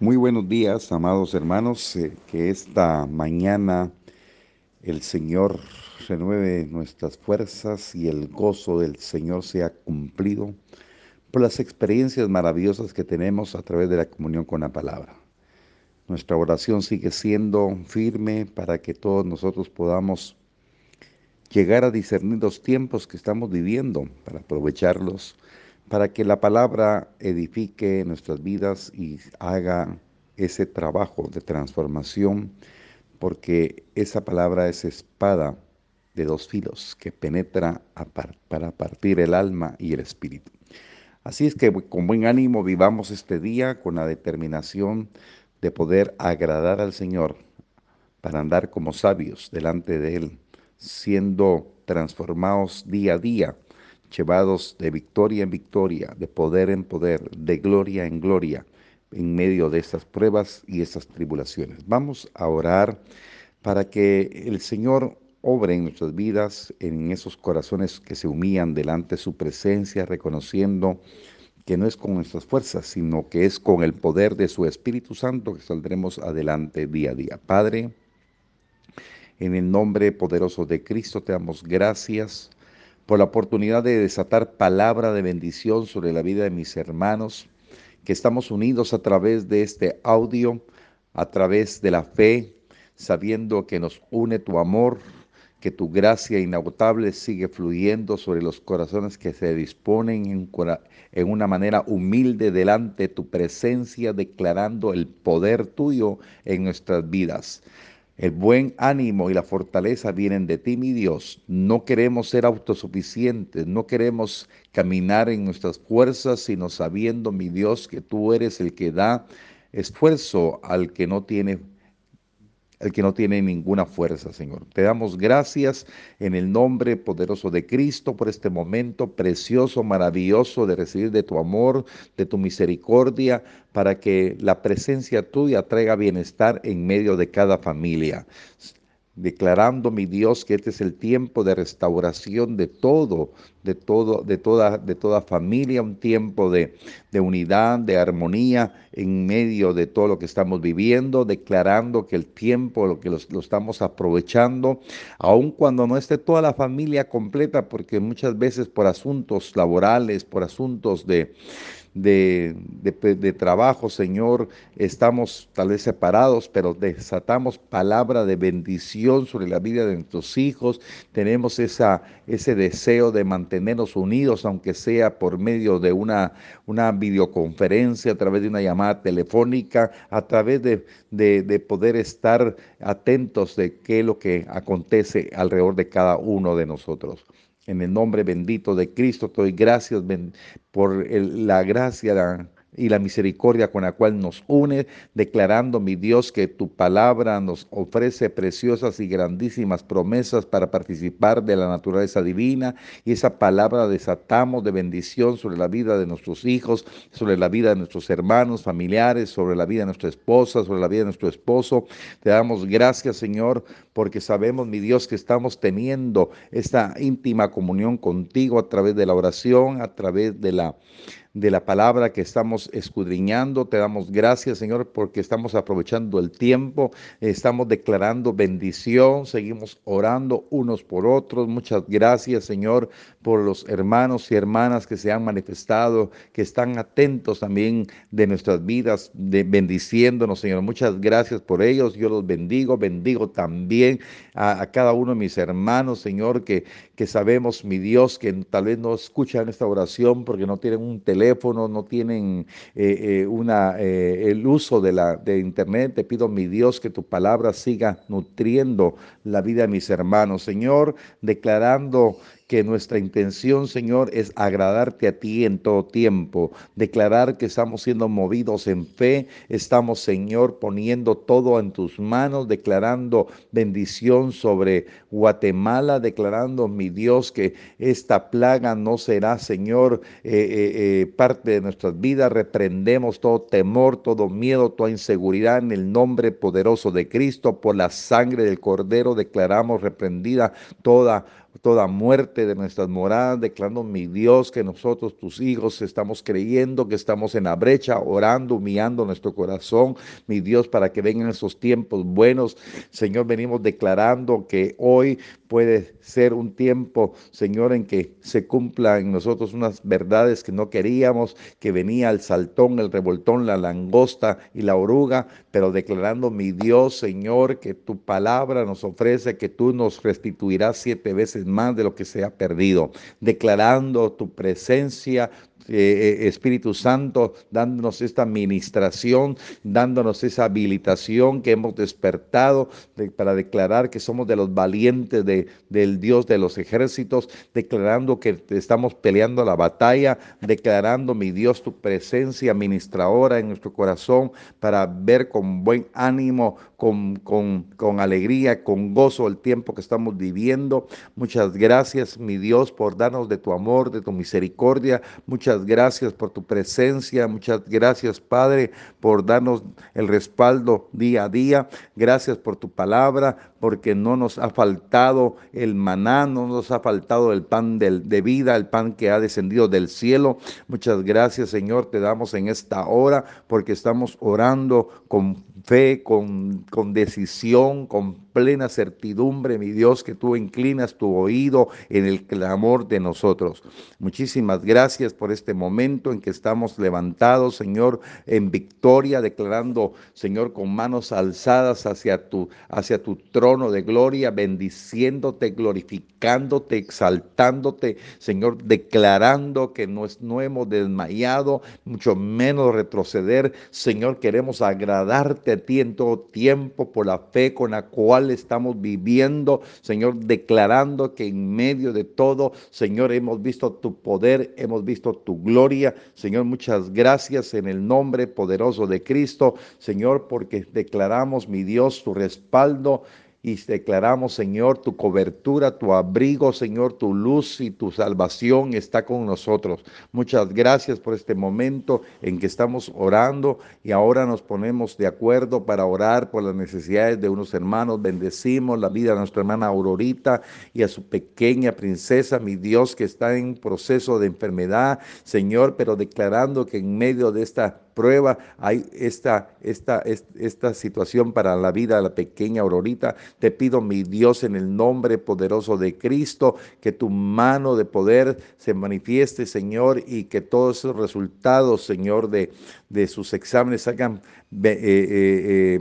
Muy buenos días, amados hermanos, eh, que esta mañana el Señor renueve nuestras fuerzas y el gozo del Señor sea cumplido por las experiencias maravillosas que tenemos a través de la comunión con la palabra. Nuestra oración sigue siendo firme para que todos nosotros podamos llegar a discernir los tiempos que estamos viviendo, para aprovecharlos para que la palabra edifique nuestras vidas y haga ese trabajo de transformación, porque esa palabra es espada de dos filos que penetra para partir el alma y el espíritu. Así es que con buen ánimo vivamos este día con la determinación de poder agradar al Señor para andar como sabios delante de Él, siendo transformados día a día llevados de victoria en victoria, de poder en poder, de gloria en gloria, en medio de estas pruebas y estas tribulaciones. Vamos a orar para que el Señor obre en nuestras vidas, en esos corazones que se humillan delante de su presencia, reconociendo que no es con nuestras fuerzas, sino que es con el poder de su Espíritu Santo que saldremos adelante día a día. Padre, en el nombre poderoso de Cristo te damos gracias por la oportunidad de desatar palabra de bendición sobre la vida de mis hermanos, que estamos unidos a través de este audio, a través de la fe, sabiendo que nos une tu amor, que tu gracia inagotable sigue fluyendo sobre los corazones que se disponen en, una manera humilde delante de tu presencia, declarando el poder tuyo en nuestras vidas. El buen ánimo y la fortaleza vienen de ti, mi Dios. No queremos ser autosuficientes, no queremos caminar en nuestras fuerzas, sino sabiendo, mi Dios, que tú eres el que da esfuerzo al que no tiene el que no tiene ninguna fuerza, Señor. Te damos gracias en el nombre poderoso de Cristo por este momento precioso, maravilloso de recibir de tu amor, de tu misericordia, para que la presencia tuya traiga bienestar en medio de cada familia declarando, mi Dios, que este es el tiempo de restauración de todo, de todo, de toda, de toda familia, un tiempo de, unidad, de armonía en medio de todo lo que estamos viviendo, declarando que el tiempo, lo que lo estamos aprovechando, aun cuando no esté toda la familia completa, porque muchas veces por asuntos laborales, por asuntos de, de, trabajo, Señor, estamos tal vez separados, pero desatamos palabra de bendición sobre la vida de nuestros hijos. Tenemos esa, ese deseo de mantenernos unidos, aunque sea por medio de una, una videoconferencia, a través de una llamada telefónica, a través de, de poder estar atentos de qué es lo que acontece alrededor de cada uno de nosotros. En el nombre bendito de Cristo doy gracias por la gracia y la misericordia con la cual nos une, declarando, mi Dios, que tu palabra nos ofrece preciosas y grandísimas promesas para participar de la naturaleza divina y esa palabra desatamos de bendición sobre la vida de nuestros hijos, sobre la vida de nuestros hermanos, familiares, sobre la vida de nuestra esposa, sobre la vida de nuestro esposo. Te damos gracias, Señor, porque sabemos, mi Dios, que estamos teniendo esta íntima comunión contigo a través de la oración, a través de la de la palabra que estamos escudriñando. Te damos gracias, Señor, porque estamos aprovechando el tiempo, estamos declarando bendición, seguimos orando unos por otros. Muchas gracias, Señor, por los hermanos y hermanas que se han manifestado, que están atentos también de nuestras vidas, bendiciéndonos, Señor. Muchas gracias por ellos. Yo los bendigo, bendigo también a, cada uno de mis hermanos, Señor, que, que sabemos, mi Dios, que tal vez no escuchan esta oración porque no tienen un teléfono no tienen eh, eh, una, eh, el uso de, la, de Internet. Te pido, mi Dios, que tu palabra siga nutriendo la vida de mis hermanos. Señor, declarando que nuestra intención, Señor, es agradarte a ti en todo tiempo, declarar que estamos siendo movidos en fe, estamos, Señor, poniendo todo en tus manos, declarando bendición sobre Guatemala, declarando, mi Dios, que esta plaga no será, Señor, eh, eh, eh, parte de nuestras vidas. Reprendemos todo temor, todo miedo, toda inseguridad en el nombre poderoso de Cristo, por la sangre del Cordero, declaramos reprendida toda toda muerte de nuestras moradas, declarando, mi Dios, que nosotros, tus hijos, estamos creyendo, que estamos en la brecha, orando, humillando nuestro corazón, mi Dios, para que vengan esos tiempos buenos. Señor, venimos declarando que hoy puede ser un tiempo, Señor, en que se cumpla en nosotros unas verdades que no queríamos, que venía el saltón, el revoltón, la langosta y la oruga, pero declarando, mi Dios, Señor, que tu palabra nos ofrece que tú nos restituirás siete veces más de lo que se ha perdido, declarando tu presencia, eh, eh, Espíritu Santo, dándonos esta administración, dándonos esa habilitación que hemos despertado para declarar que somos de los valientes de, del Dios de los ejércitos, declarando que estamos peleando la batalla, declarando, mi Dios, tu presencia administradora en nuestro corazón para ver con buen ánimo, con, con, con alegría, con gozo el tiempo que estamos viviendo. Muchas gracias, mi Dios, por darnos de tu amor, de tu misericordia. Muchas gracias por tu presencia, muchas gracias Padre por darnos el respaldo día a día. Gracias por tu palabra, porque no nos ha faltado el maná, no nos ha faltado el pan de vida, el pan que ha descendido del cielo. Muchas gracias Señor, te damos en esta hora, porque estamos orando con fe, con, con decisión, con plena certidumbre, mi Dios, que tú inclinas tu oído en el clamor de nosotros. Muchísimas gracias por este momento en que estamos levantados, Señor, en victoria, declarando, Señor, con manos alzadas hacia tu, hacia tu trono de gloria, bendiciéndote, glorificándote, exaltándote, Señor, declarando que no, no hemos desmayado, mucho menos retroceder. Señor, queremos agradarte ti en todo tiempo por la fe con la cual estamos viviendo, Señor, declarando que en medio de todo, Señor, hemos visto tu poder, hemos visto tu gloria. Señor, muchas gracias en el nombre poderoso de Cristo, Señor, porque declaramos, mi Dios, tu respaldo y declaramos, Señor, tu cobertura, tu abrigo, Señor, tu luz y tu salvación está con nosotros. Muchas gracias por este momento en que estamos orando y ahora nos ponemos de acuerdo para orar por las necesidades de unos hermanos. Bendecimos la vida de nuestra hermana Aurorita y a su pequeña princesa, mi Dios, que está en proceso de enfermedad, Señor, pero declarando que en medio de esta prueba, hay esta, esta, esta situación para la vida de la pequeña Aurorita. Te pido, mi Dios, en el nombre poderoso de Cristo, que tu mano de poder se manifieste, Señor, y que todos esos resultados, Señor, de, de sus exámenes hagan... Eh, eh, eh,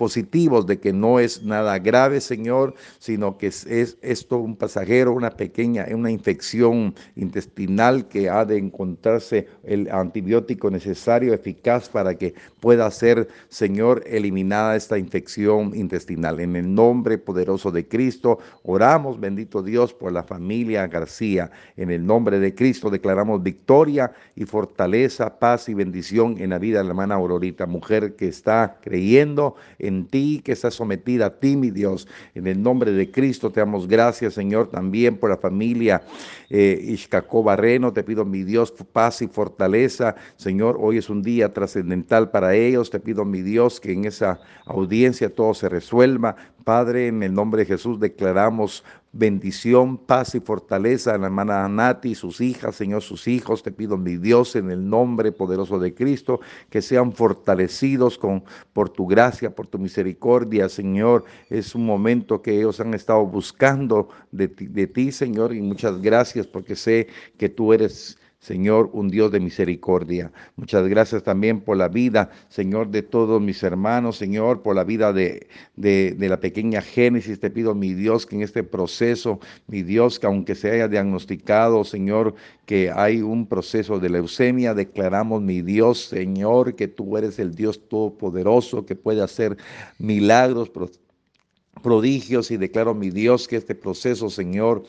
positivos de que no es nada grave, Señor, sino que es, esto un pasajero, una pequeña, una infección intestinal que ha de encontrarse el antibiótico necesario, eficaz para que pueda ser, Señor, eliminada esta infección intestinal. En el nombre poderoso de Cristo, oramos, bendito Dios, por la familia García. En el nombre de Cristo declaramos victoria y fortaleza, paz y bendición en la vida de la hermana Aurorita, mujer que está creyendo en en ti, que está sometida a ti, mi Dios. En el nombre de Cristo te damos gracias, Señor, también por la familia eh, Barreno. Te pido, mi Dios, paz y fortaleza. Señor, hoy es un día trascendental para ellos. Te pido, mi Dios, que en esa audiencia todo se resuelva. Padre, en el nombre de Jesús declaramos bendición, paz y fortaleza a la hermana Nati y sus hijas, Señor, sus hijos. Te pido, mi Dios, en el nombre poderoso de Cristo, que sean fortalecidos con, por tu gracia, por tu misericordia, Señor. Es un momento que ellos han estado buscando de de ti Señor, y muchas gracias porque sé que tú eres Señor, un Dios de misericordia. Muchas gracias también por la vida, Señor, de todos mis hermanos, Señor, por la vida de, de, la pequeña Génesis. Te pido, mi Dios, que en este proceso, mi Dios, que aunque se haya diagnosticado, Señor, que hay un proceso de leucemia, declaramos, mi Dios, Señor, que tú eres el Dios todopoderoso, que puede hacer milagros, prodigios, y declaro, mi Dios, que este proceso, Señor,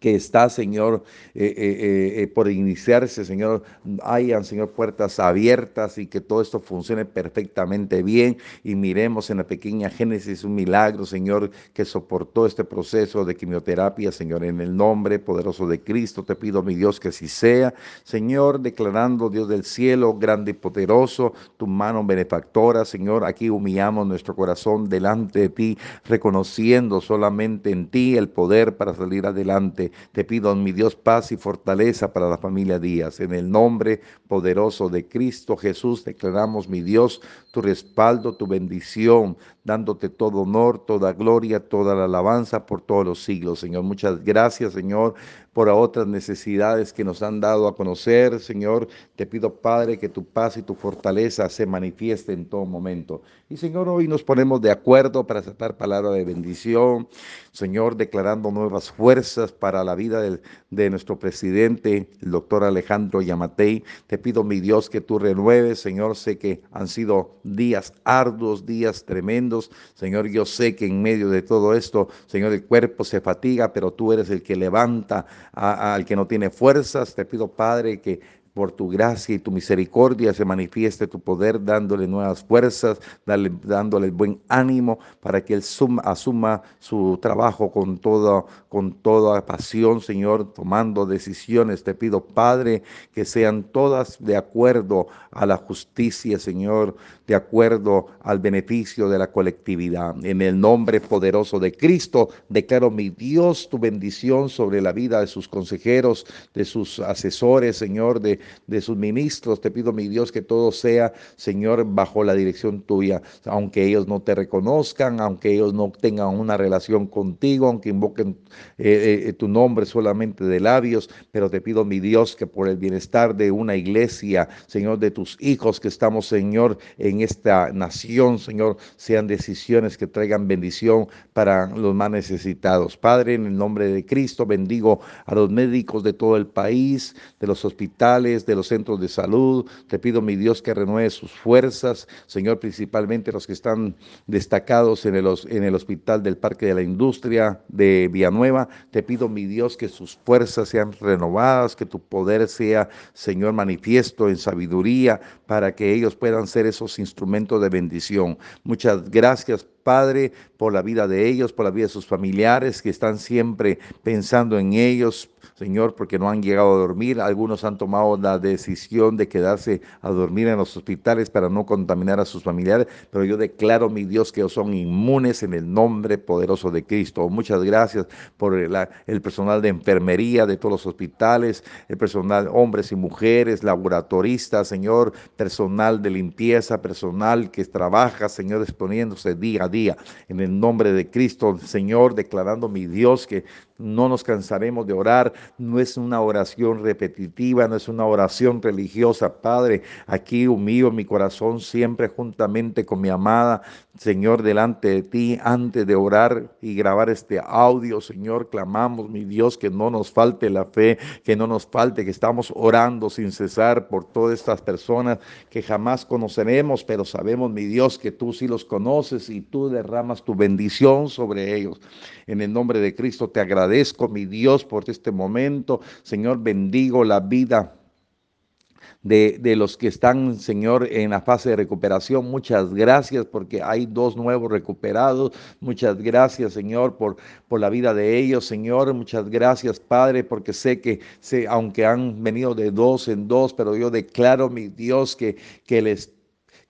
que está, Señor, eh, eh, eh, por iniciarse, Señor, hayan, Señor, puertas abiertas y que todo esto funcione perfectamente bien. Y miremos en la pequeña Génesis un milagro, Señor, que soportó este proceso de quimioterapia, Señor, en el nombre poderoso de Cristo, te pido, mi Dios, que así sea, Señor, declarando, Dios del cielo, grande y poderoso, tu mano benefactora, Señor, aquí humillamos nuestro corazón delante de ti, reconociendo solamente en ti el poder para salir adelante te pido, mi Dios, paz y fortaleza para la familia Díaz. En el nombre poderoso de Cristo Jesús, declaramos, mi Dios, tu respaldo, tu bendición, dándote todo honor, toda gloria, toda la alabanza por todos los siglos, Señor. Muchas gracias, Señor, por otras necesidades que nos han dado a conocer, Señor. Te pido, Padre, que tu paz y tu fortaleza se manifieste en todo momento. Y, Señor, hoy nos ponemos de acuerdo para aceptar palabra de bendición, Señor, declarando nuevas fuerzas para la vida de, de nuestro presidente, el doctor Alejandro Yamatei. Te pido, mi Dios, que tú renueves, Señor. Sé que han sido días arduos, días tremendos. Señor, yo sé que en medio de todo esto, Señor, el cuerpo se fatiga, pero tú eres el que levanta al que no tiene fuerzas. Te pido, Padre, que por tu gracia y tu misericordia se manifieste tu poder, dándole nuevas fuerzas, dándole buen ánimo para que Él asuma su trabajo con toda, con toda pasión, Señor, tomando decisiones. Te pido, Padre, que sean todas de acuerdo a la justicia, Señor, de acuerdo al beneficio de la colectividad. En el nombre poderoso de Cristo, declaro, mi Dios, tu bendición sobre la vida de sus consejeros, de sus asesores, Señor, de de sus ministros. Te pido, mi Dios, que todo sea, Señor, bajo la dirección tuya, aunque ellos no te reconozcan, aunque ellos no tengan una relación contigo, aunque invoquen eh, eh, tu nombre solamente de labios, pero te pido, mi Dios, que por el bienestar de una iglesia, Señor, de tus hijos que estamos, Señor, en esta nación, Señor, sean decisiones que traigan bendición para los más necesitados. Padre, en el nombre de Cristo, bendigo a los médicos de todo el país, de los hospitales, de los centros de salud. Te pido, mi Dios, que renueve sus fuerzas, Señor, principalmente los que están destacados en el, en el Hospital del Parque de la Industria de Villanueva. Te pido, mi Dios, que sus fuerzas sean renovadas, que tu poder sea, Señor, manifiesto en sabiduría para que ellos puedan ser esos instrumentos de bendición. Muchas gracias, Padre, por la vida de ellos, por la vida de sus familiares que están siempre pensando en ellos, Señor, porque no han llegado a dormir. Algunos han tomado la decisión de quedarse a dormir en los hospitales para no contaminar a sus familiares, pero yo declaro, mi Dios, que ellos son inmunes en el nombre poderoso de Cristo. Muchas gracias por el personal de enfermería de todos los hospitales, el personal, hombres y mujeres, laboratoristas, Señor, personal de limpieza, personal que trabaja, Señor, exponiéndose día a día. En el nombre de Cristo, Señor, declarando, mi Dios, que no nos cansaremos de orar, no es una oración repetitiva, no es una oración religiosa, Padre, aquí humillo mi corazón siempre juntamente con mi amada, Señor, delante de ti, antes de orar y grabar este audio, Señor, clamamos, mi Dios, que no nos falte la fe, que no nos falte, que estamos orando sin cesar por todas estas personas que jamás conoceremos, pero sabemos, mi Dios, que tú sí los conoces y tú derramas tu bendición sobre ellos. En el nombre de Cristo te agradezco agradezco, mi Dios, por este momento. Señor, bendigo la vida de, de, los que están, Señor, en la fase de recuperación. Muchas gracias porque hay dos nuevos recuperados. Muchas gracias, Señor, por, por la vida de ellos, Señor. Muchas gracias, Padre, porque sé que, sé, aunque han venido de dos en dos, pero yo declaro, mi Dios, que, que les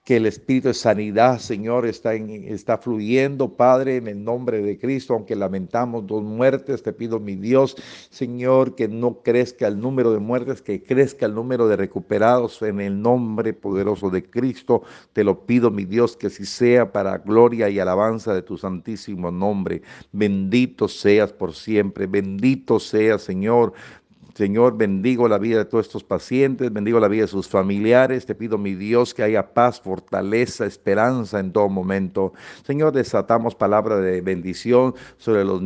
que el espíritu de sanidad, Señor, está, está fluyendo, Padre, en el nombre de Cristo, aunque lamentamos dos muertes, te pido, mi Dios, Señor, que no crezca el número de muertes, que crezca el número de recuperados en el nombre poderoso de Cristo. Te lo pido, mi Dios, que si sea para gloria y alabanza de tu santísimo nombre. Bendito seas por siempre, bendito seas, Señor Señor, bendigo la vida de todos estos pacientes, bendigo la vida de sus familiares. Te pido, mi Dios, que haya paz, fortaleza, esperanza en todo momento. Señor, desatamos palabra de bendición sobre los,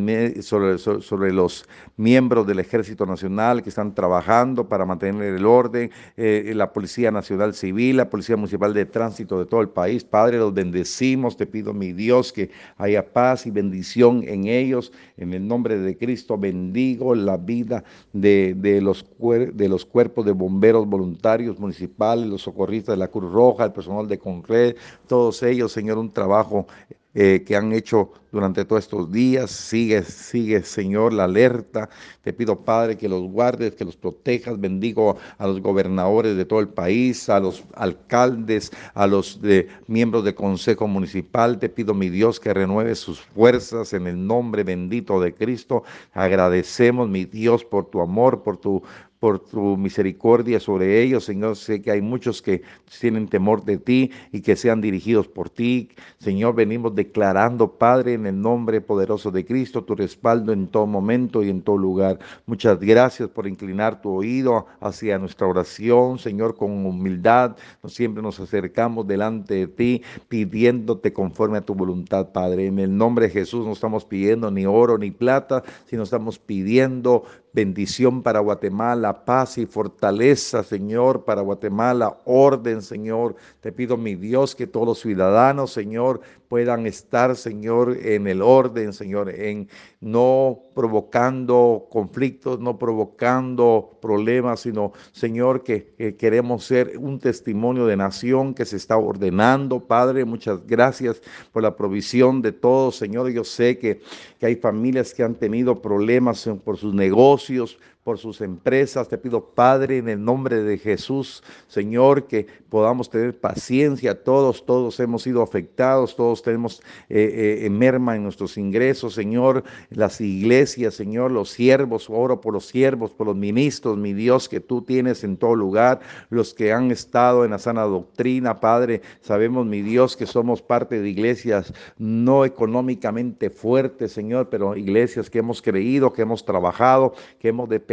miembros del Ejército Nacional que están trabajando para mantener el orden, eh, la Policía Nacional Civil, la Policía Municipal de Tránsito de todo el país. Padre, los bendecimos. Te pido, mi Dios, que haya paz y bendición en ellos. En el nombre de Cristo bendigo la vida de, los, de los cuerpos de bomberos voluntarios municipales, los socorristas de la Cruz Roja, el personal de Concred, todos ellos, Señor, un trabajo eh, que han hecho durante todos estos días. Sigue, sigue, Señor, la alerta. Te pido, Padre, que los guardes, que los protejas. Bendigo a los gobernadores de todo el país, a los alcaldes, a los de, miembros del Consejo Municipal. Te pido, mi Dios, que renueve sus fuerzas en el nombre bendito de Cristo. Agradecemos, mi Dios, por tu amor, por tu por tu misericordia sobre ellos, Señor. Sé que hay muchos que tienen temor de ti y que sean dirigidos por ti. Señor, venimos declarando, Padre, en el nombre poderoso de Cristo, tu respaldo en todo momento y en todo lugar. Muchas gracias por inclinar tu oído hacia nuestra oración, Señor, con humildad. siempre nos acercamos delante de ti, pidiéndote conforme a tu voluntad, Padre. En el nombre de Jesús no estamos pidiendo ni oro ni plata, sino estamos pidiendo bendición para Guatemala, paz y fortaleza, Señor, para Guatemala, orden, Señor. Te pido, mi Dios, que todos los ciudadanos, Señor, puedan estar, Señor, en el orden, Señor, en no provocando conflictos, no provocando problemas, sino, Señor, que, queremos ser un testimonio de nación que se está ordenando. Padre, muchas gracias por la provisión de todos, Señor. Yo sé que, que hay familias que han tenido problemas por sus negocios, por sus empresas. Te pido, Padre, en el nombre de Jesús, Señor, que podamos tener paciencia. Todos, todos hemos sido afectados, todos tenemos eh, eh, merma en nuestros ingresos, Señor. Las iglesias, Señor, los siervos, oro por los siervos, por los ministros, mi Dios, que tú tienes en todo lugar, los que han estado en la sana doctrina, Padre. Sabemos, mi Dios, que somos parte de iglesias no económicamente fuertes, Señor, pero iglesias que hemos creído, que hemos trabajado, que hemos dependido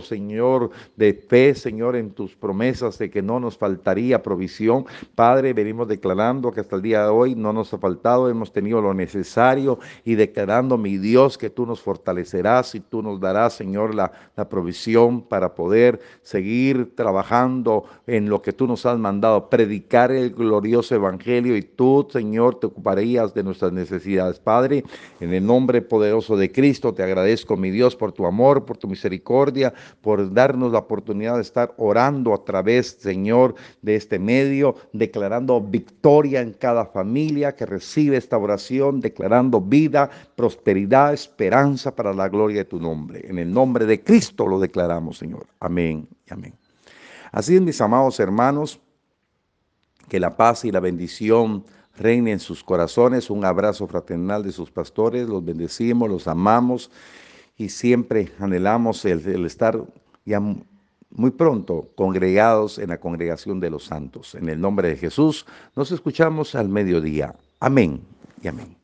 Señor, de fe, Señor, en tus promesas de que no nos faltaría provisión. Padre, venimos declarando que hasta el día de hoy no nos ha faltado, hemos tenido lo necesario y declarando, mi Dios, que tú nos fortalecerás y tú nos darás, Señor, la, la provisión para poder seguir trabajando en lo que tú nos has mandado, predicar el glorioso evangelio y tú, Señor, te ocuparías de nuestras necesidades. Padre, en el nombre poderoso de Cristo, te agradezco, mi Dios, por tu amor, por tu misericordia por darnos la oportunidad de estar orando a través, Señor, de este medio, declarando victoria en cada familia que recibe esta oración, declarando vida, prosperidad, esperanza para la gloria de tu nombre. En el nombre de Cristo lo declaramos, Señor. Amén y amén. Así, mis amados hermanos, que la paz y la bendición reine en sus corazones. Un abrazo fraternal de sus pastores. Los bendecimos, los amamos y siempre anhelamos el, estar ya muy pronto congregados en la congregación de los santos. En el nombre de Jesús nos escuchamos al mediodía. Amén y amén.